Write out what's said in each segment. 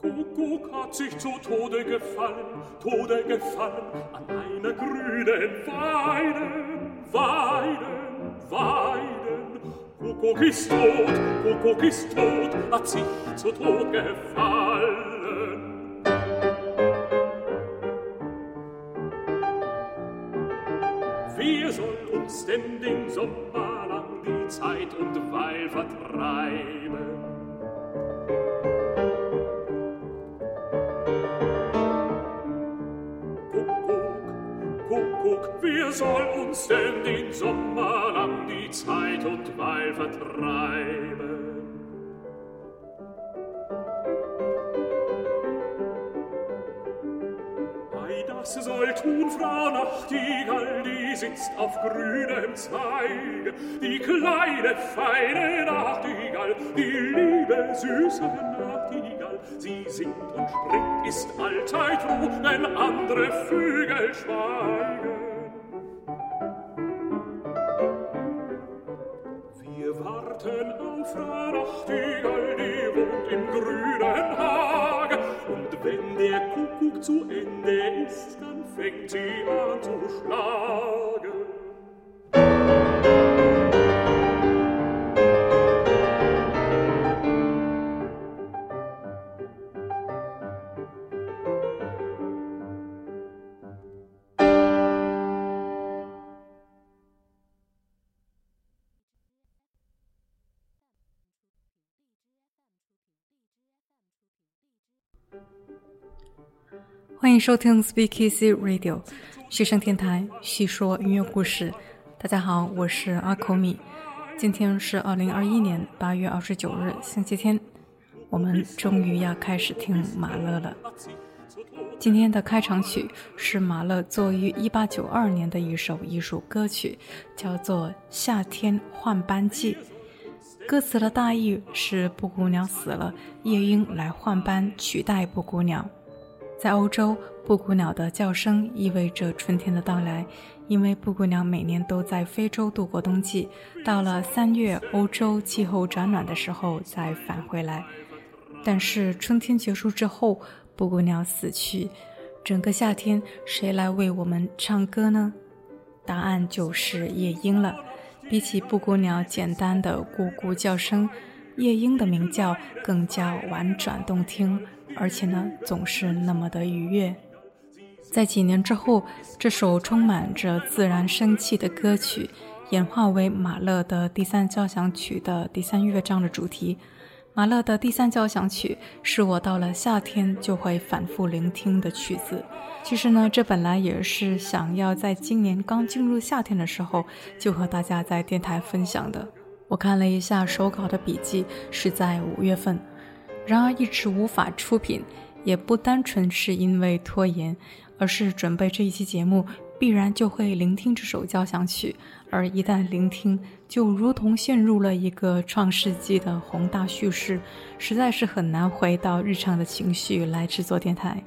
Kuckuck hat sich zu Tode gefallen, Tode gefallen an einer grünen Weide, Weiden, Weiden. Kuckuck ist tot, Kuckuck ist tot, hat sich zu Tod gefallen. Wer soll uns denn den Sommer lang die Zeit und Weil vertreiben? Soll uns denn den Sommer lang die Zeit und Weil vertreiben? Ei, das soll tun Frau Nachtigall, die sitzt auf grünem Zweig. Die kleine, feine Nachtigall, die liebe, süße Nachtigall, sie singt und springt, ist allzeit froh, wenn andere Vögel schweigen. Zu Ende ist, dann fängt sie an zu schlagen. 迎收听 Speak Easy Radio，学生电台，叙说音乐故事。大家好，我是阿口米。今天是二零二一年八月二十九日，星期天。我们终于要开始听马勒了。今天的开场曲是马勒作于一八九二年的一首艺术歌曲，叫做《夏天换班季》。歌词的大意是：布谷鸟死了，夜莺来换班取代布谷鸟。在欧洲，布谷鸟的叫声意味着春天的到来，因为布谷鸟每年都在非洲度过冬季，到了三月，欧洲气候转暖的时候再返回来。但是春天结束之后，布谷鸟死去，整个夏天谁来为我们唱歌呢？答案就是夜莺了。比起布谷鸟简单的咕咕叫声，夜莺的鸣叫更加婉转动听。而且呢，总是那么的愉悦。在几年之后，这首充满着自然生气的歌曲演化为马勒的第三交响曲的第三乐章的主题。马勒的第三交响曲是我到了夏天就会反复聆听的曲子。其实呢，这本来也是想要在今年刚进入夏天的时候就和大家在电台分享的。我看了一下手稿的笔记，是在五月份。然而一直无法出品，也不单纯是因为拖延，而是准备这一期节目必然就会聆听这首交响曲，而一旦聆听，就如同陷入了一个创世纪的宏大叙事，实在是很难回到日常的情绪来制作电台。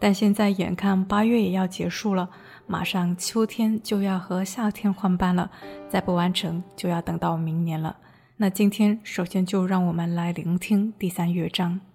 但现在眼看八月也要结束了，马上秋天就要和夏天换班了，再不完成就要等到明年了。那今天首先就让我们来聆听第三乐章。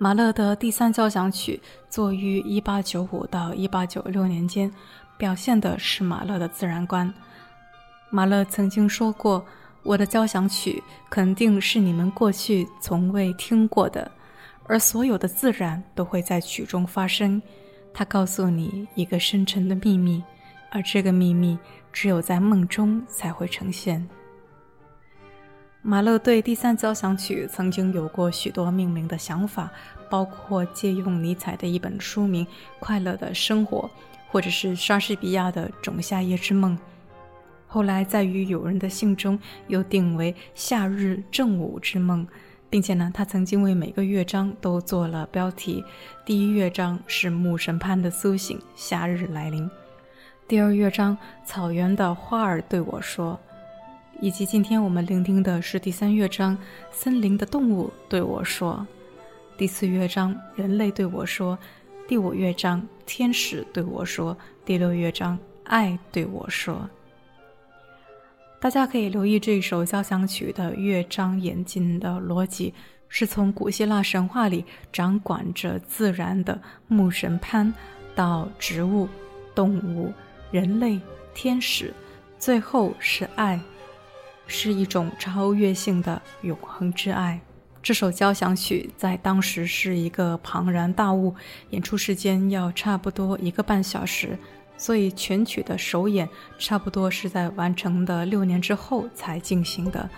马勒的第三交响曲作于1895到1896年间，表现的是马勒的自然观。马勒曾经说过：“我的交响曲肯定是你们过去从未听过的，而所有的自然都会在曲中发生。他告诉你一个深沉的秘密，而这个秘密只有在梦中才会呈现。”马勒对第三交响曲曾经有过许多命名的想法，包括借用尼采的一本书名《快乐的生活》，或者是莎士比亚的《仲夏夜之梦》。后来在与友人的信中又定为《夏日正午之梦》，并且呢，他曾经为每个乐章都做了标题。第一乐章是牧神潘的苏醒，夏日来临；第二乐章草原的花儿对我说。以及今天我们聆听的是第三乐章《森林的动物对我说》，第四乐章《人类对我说》，第五乐章《天使对我说》，第六乐章《爱对我说》。大家可以留意这首交响曲的乐章演进的逻辑，是从古希腊神话里掌管着自然的牧神潘，到植物、动物、人类、天使，最后是爱。是一种超越性的永恒之爱。这首交响曲在当时是一个庞然大物，演出时间要差不多一个半小时，所以全曲的首演差不多是在完成的六年之后才进行的。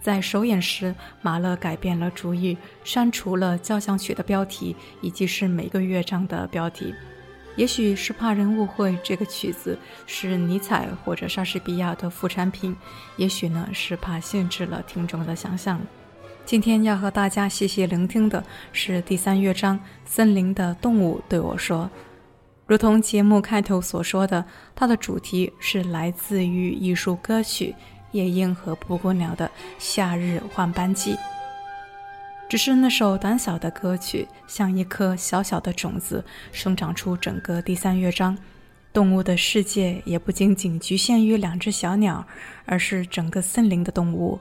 在首演时，马勒改变了主意，删除了交响曲的标题以及是每个乐章的标题。也许是怕人误会这个曲子是尼采或者莎士比亚的副产品，也许呢是怕限制了听众的想象。今天要和大家细细聆听的是第三乐章《森林的动物对我说》。如同节目开头所说的，它的主题是来自于艺术歌曲《夜莺和布谷鸟》的《夏日换班季》。只是那首胆小的歌曲，像一颗小小的种子，生长出整个第三乐章。动物的世界也不仅仅局限于两只小鸟，而是整个森林的动物，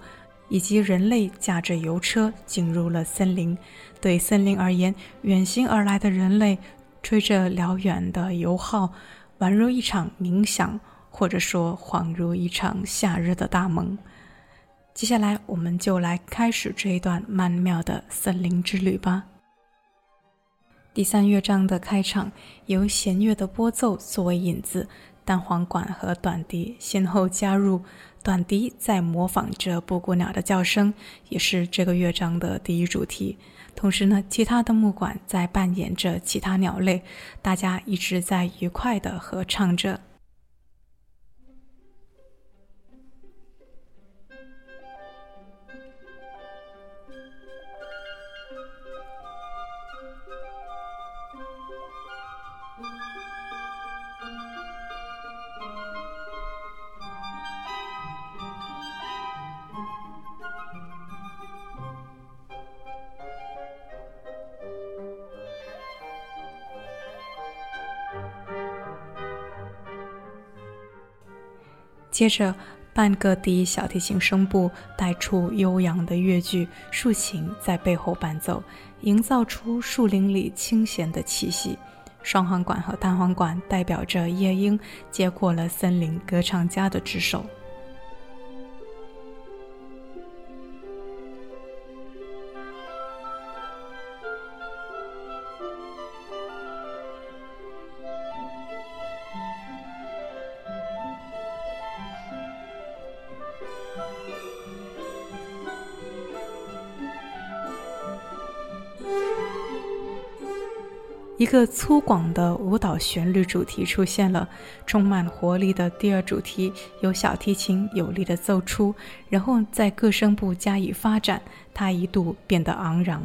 以及人类驾着油车进入了森林。对森林而言，远行而来的人类吹着辽远的油号，宛如一场冥想，或者说恍如一场夏日的大梦。接下来，我们就来开始这一段曼妙的森林之旅吧。第三乐章的开场由弦乐的拨奏作为引子，单簧管和短笛先后加入，短笛在模仿着布谷鸟的叫声，也是这个乐章的第一主题。同时呢，其他的木管在扮演着其他鸟类，大家一直在愉快地合唱着。接着，半个低小提琴声部带出悠扬的乐句，竖琴在背后伴奏，营造出树林里清闲的气息。双簧管和单簧管代表着夜莺，接过了森林歌唱家的之手。个粗犷的舞蹈旋律主题出现了，充满活力的第二主题由小提琴有力的奏出，然后在各声部加以发展，它一度变得昂扬。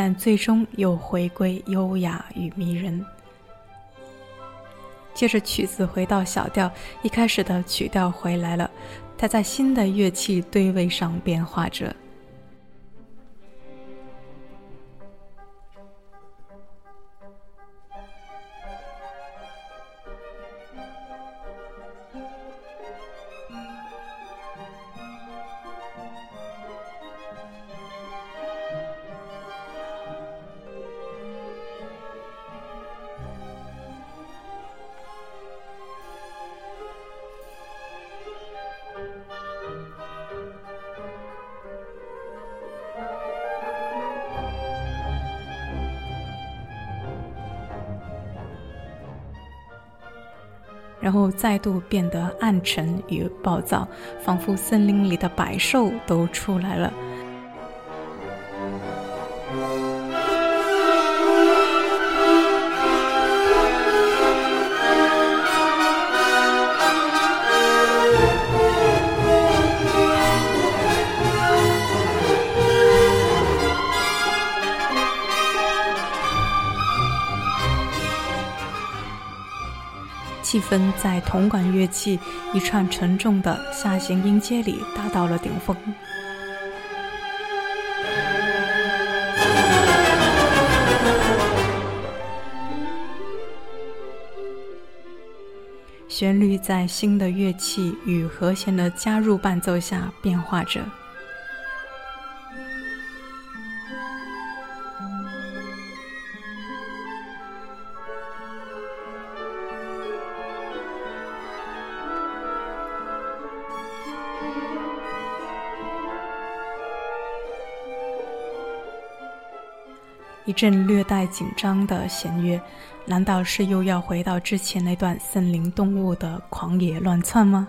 但最终又回归优雅与迷人。接着曲子回到小调，一开始的曲调回来了，它在新的乐器对位上变化着。然后再度变得暗沉与暴躁，仿佛森林里的百兽都出来了。在铜管乐器一串沉重的下行音阶里达到了顶峰，旋律在新的乐器与和弦的加入伴奏下变化着。一阵略带紧张的弦乐，难道是又要回到之前那段森林动物的狂野乱窜吗？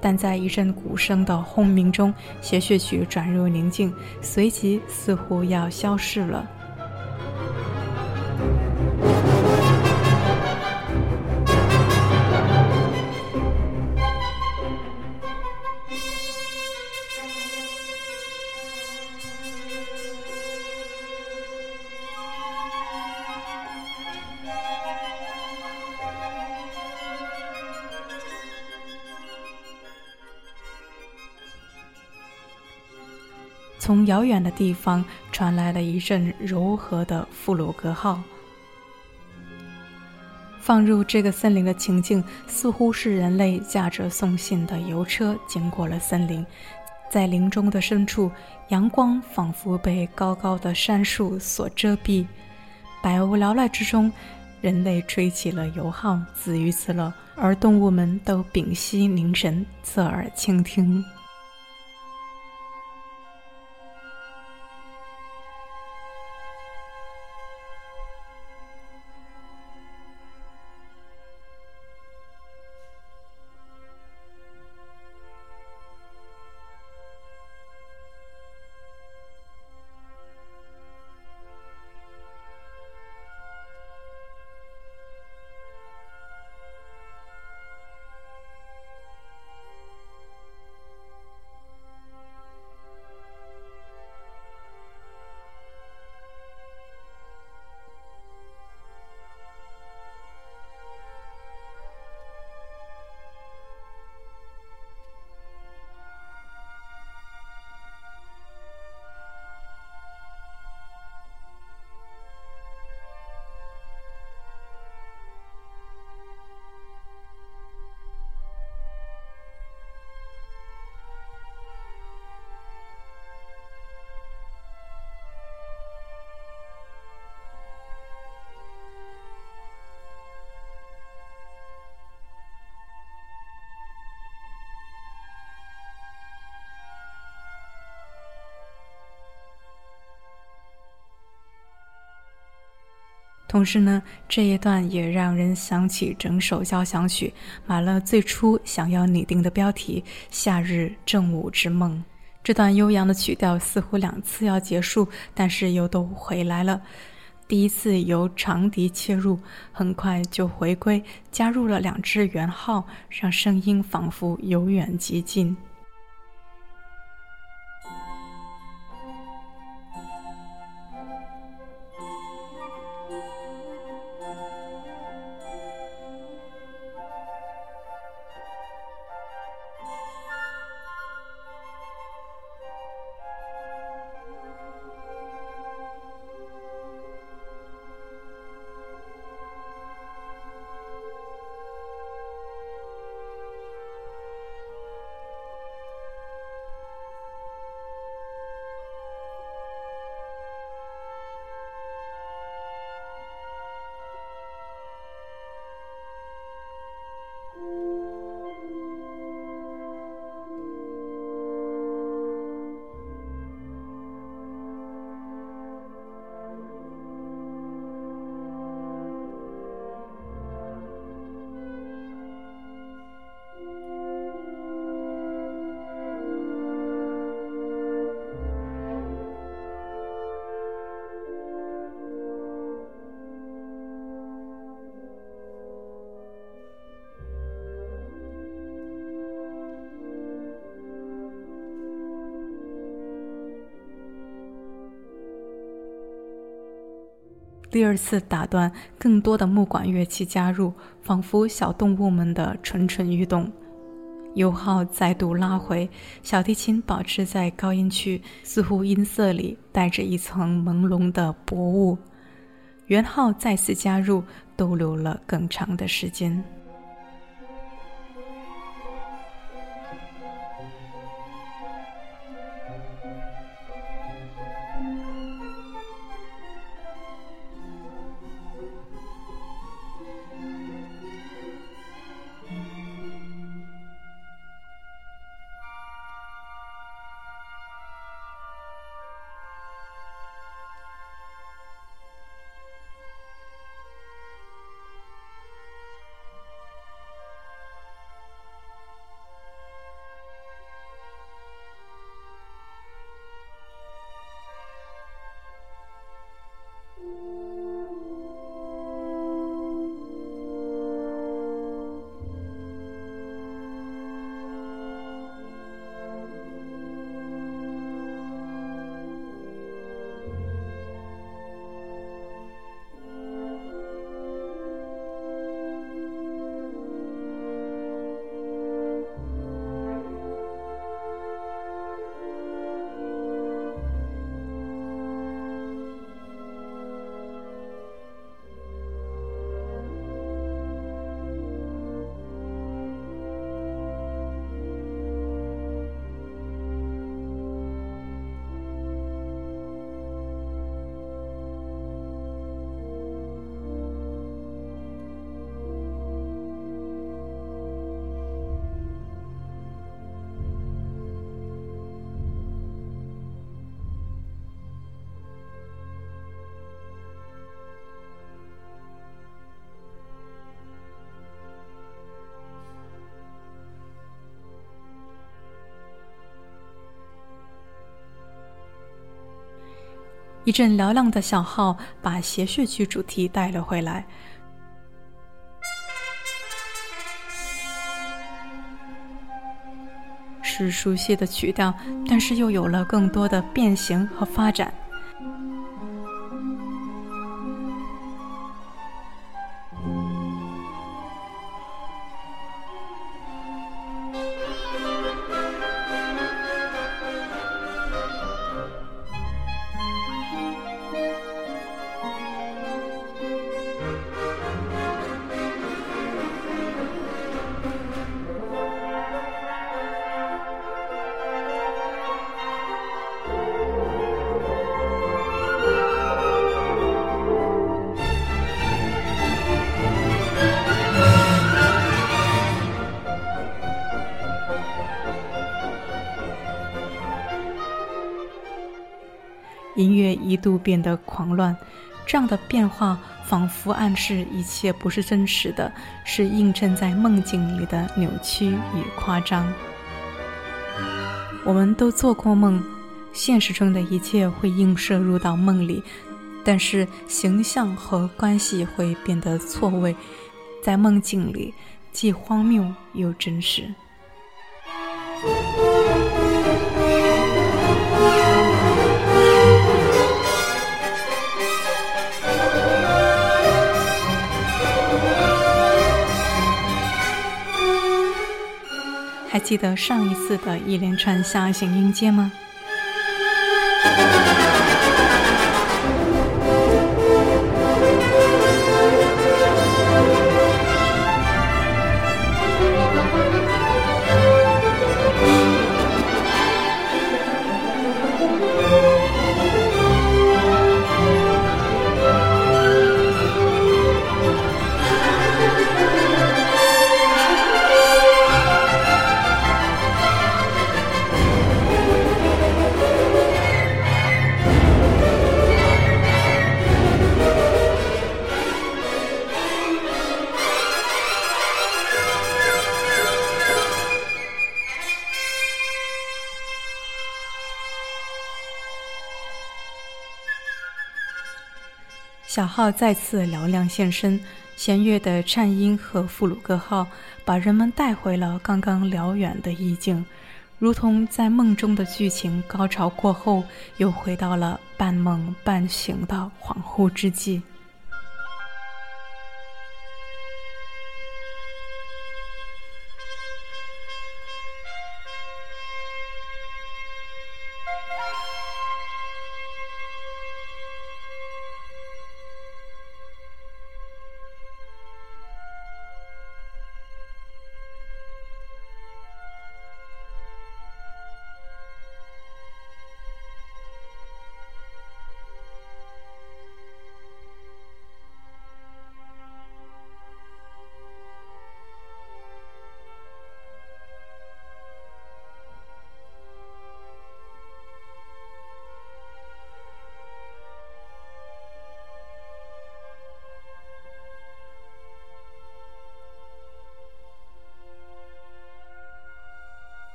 但在一阵鼓声的轰鸣中，协谑曲转入宁静，随即似乎要消逝了。遥远的地方传来了一阵柔和的弗鲁格号。放入这个森林的情境，似乎是人类驾着送信的邮车经过了森林，在林中的深处，阳光仿佛被高高的杉树所遮蔽，百无聊赖之中，人类吹起了油号，自娱自乐，而动物们都屏息凝神，侧耳倾听。同时呢，这一段也让人想起整首交响曲马勒最初想要拟定的标题《夏日正午之梦》。这段悠扬的曲调似乎两次要结束，但是又都回来了。第一次由长笛切入，很快就回归，加入了两支圆号，让声音仿佛由远及近。第二次打断，更多的木管乐器加入，仿佛小动物们的蠢蠢欲动。油号再度拉回，小提琴保持在高音区，似乎音色里带着一层朦胧的薄雾。圆号再次加入，逗留了更长的时间。一阵嘹亮的小号把谐谑曲主题带了回来，是熟悉的曲调，但是又有了更多的变形和发展。度变得狂乱，这样的变化仿佛暗示一切不是真实的，是映衬在梦境里的扭曲与夸张。我们都做过梦，现实中的一切会映射入到梦里，但是形象和关系会变得错位，在梦境里既荒谬又真实。还记得上一次的一连串下行音阶吗？号再次嘹亮现身，弦乐的颤音和布鲁克号把人们带回了刚刚辽远的意境，如同在梦中的剧情高潮过后，又回到了半梦半醒的恍惚之际。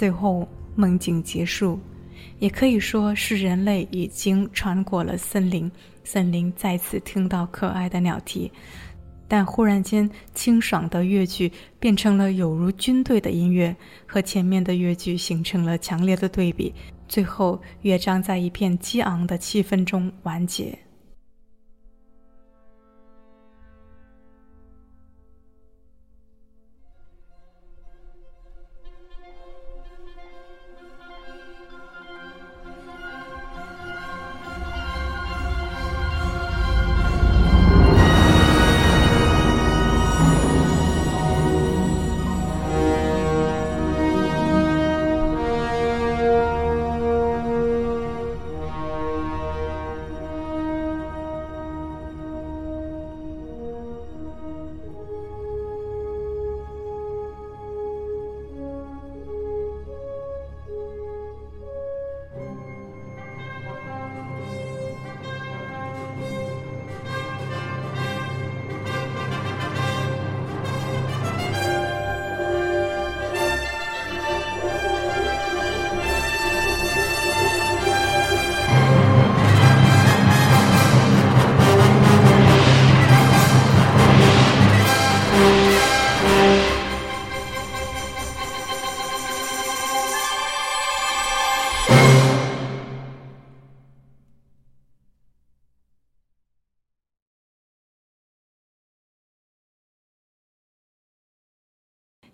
最后，梦境结束，也可以说是人类已经穿过了森林，森林再次听到可爱的鸟啼，但忽然间，清爽的乐句变成了有如军队的音乐，和前面的乐句形成了强烈的对比，最后乐章在一片激昂的气氛中完结。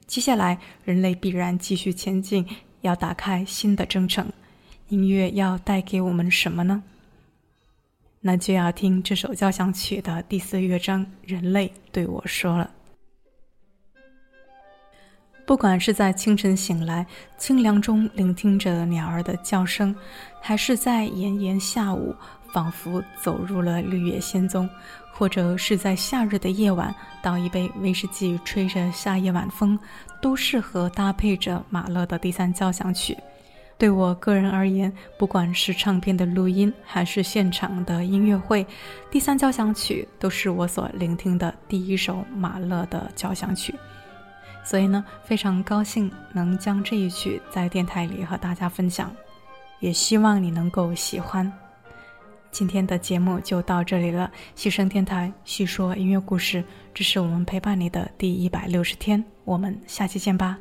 接下来，人类必然继续前进，要打开新的征程。音乐要带给我们什么呢？那就要听这首交响曲的第四乐章。人类对我说了：“不管是在清晨醒来，清凉中聆听着鸟儿的叫声，还是在炎炎下午，仿佛走入了绿野仙踪。”或者是在夏日的夜晚，倒一杯威士忌，吹着夏夜晚风，都适合搭配着马勒的第三交响曲。对我个人而言，不管是唱片的录音，还是现场的音乐会，第三交响曲都是我所聆听的第一首马勒的交响曲。所以呢，非常高兴能将这一曲在电台里和大家分享，也希望你能够喜欢。今天的节目就到这里了，西声电台叙说音乐故事，这是我们陪伴你的第一百六十天，我们下期见吧。